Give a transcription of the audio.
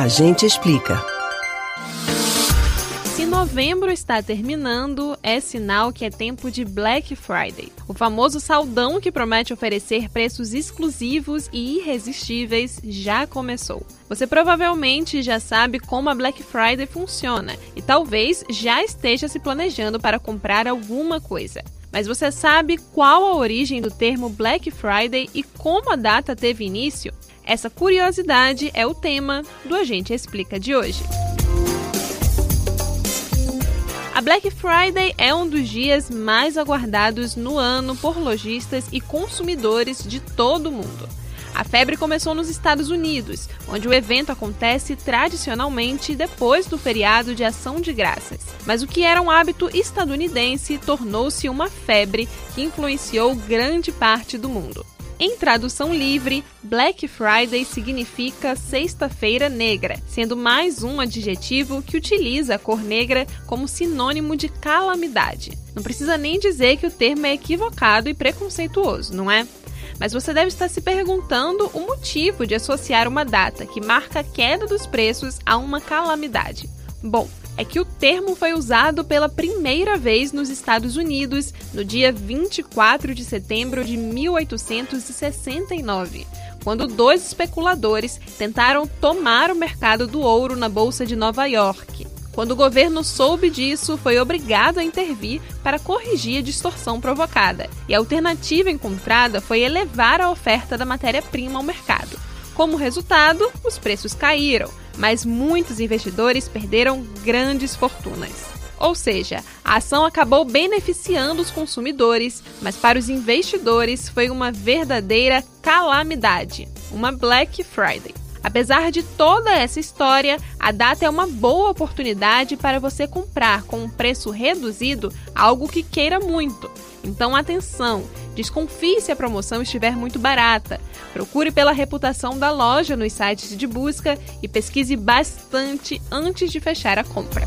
A gente explica. Se novembro está terminando, é sinal que é tempo de Black Friday. O famoso saldão que promete oferecer preços exclusivos e irresistíveis já começou. Você provavelmente já sabe como a Black Friday funciona e talvez já esteja se planejando para comprar alguma coisa. Mas você sabe qual a origem do termo Black Friday e como a data teve início? Essa curiosidade é o tema do Agente Explica de hoje. A Black Friday é um dos dias mais aguardados no ano por lojistas e consumidores de todo o mundo. A febre começou nos Estados Unidos, onde o evento acontece tradicionalmente depois do feriado de Ação de Graças. Mas o que era um hábito estadunidense tornou-se uma febre que influenciou grande parte do mundo. Em tradução livre, Black Friday significa Sexta-feira Negra, sendo mais um adjetivo que utiliza a cor negra como sinônimo de calamidade. Não precisa nem dizer que o termo é equivocado e preconceituoso, não é? Mas você deve estar se perguntando o motivo de associar uma data que marca a queda dos preços a uma calamidade. Bom, é que o termo foi usado pela primeira vez nos Estados Unidos no dia 24 de setembro de 1869, quando dois especuladores tentaram tomar o mercado do ouro na Bolsa de Nova York. Quando o governo soube disso, foi obrigado a intervir para corrigir a distorção provocada, e a alternativa encontrada foi elevar a oferta da matéria-prima ao mercado. Como resultado, os preços caíram, mas muitos investidores perderam grandes fortunas. Ou seja, a ação acabou beneficiando os consumidores, mas para os investidores foi uma verdadeira calamidade uma Black Friday. Apesar de toda essa história, a data é uma boa oportunidade para você comprar com um preço reduzido algo que queira muito. Então, atenção! Desconfie se a promoção estiver muito barata. Procure pela reputação da loja nos sites de busca e pesquise bastante antes de fechar a compra.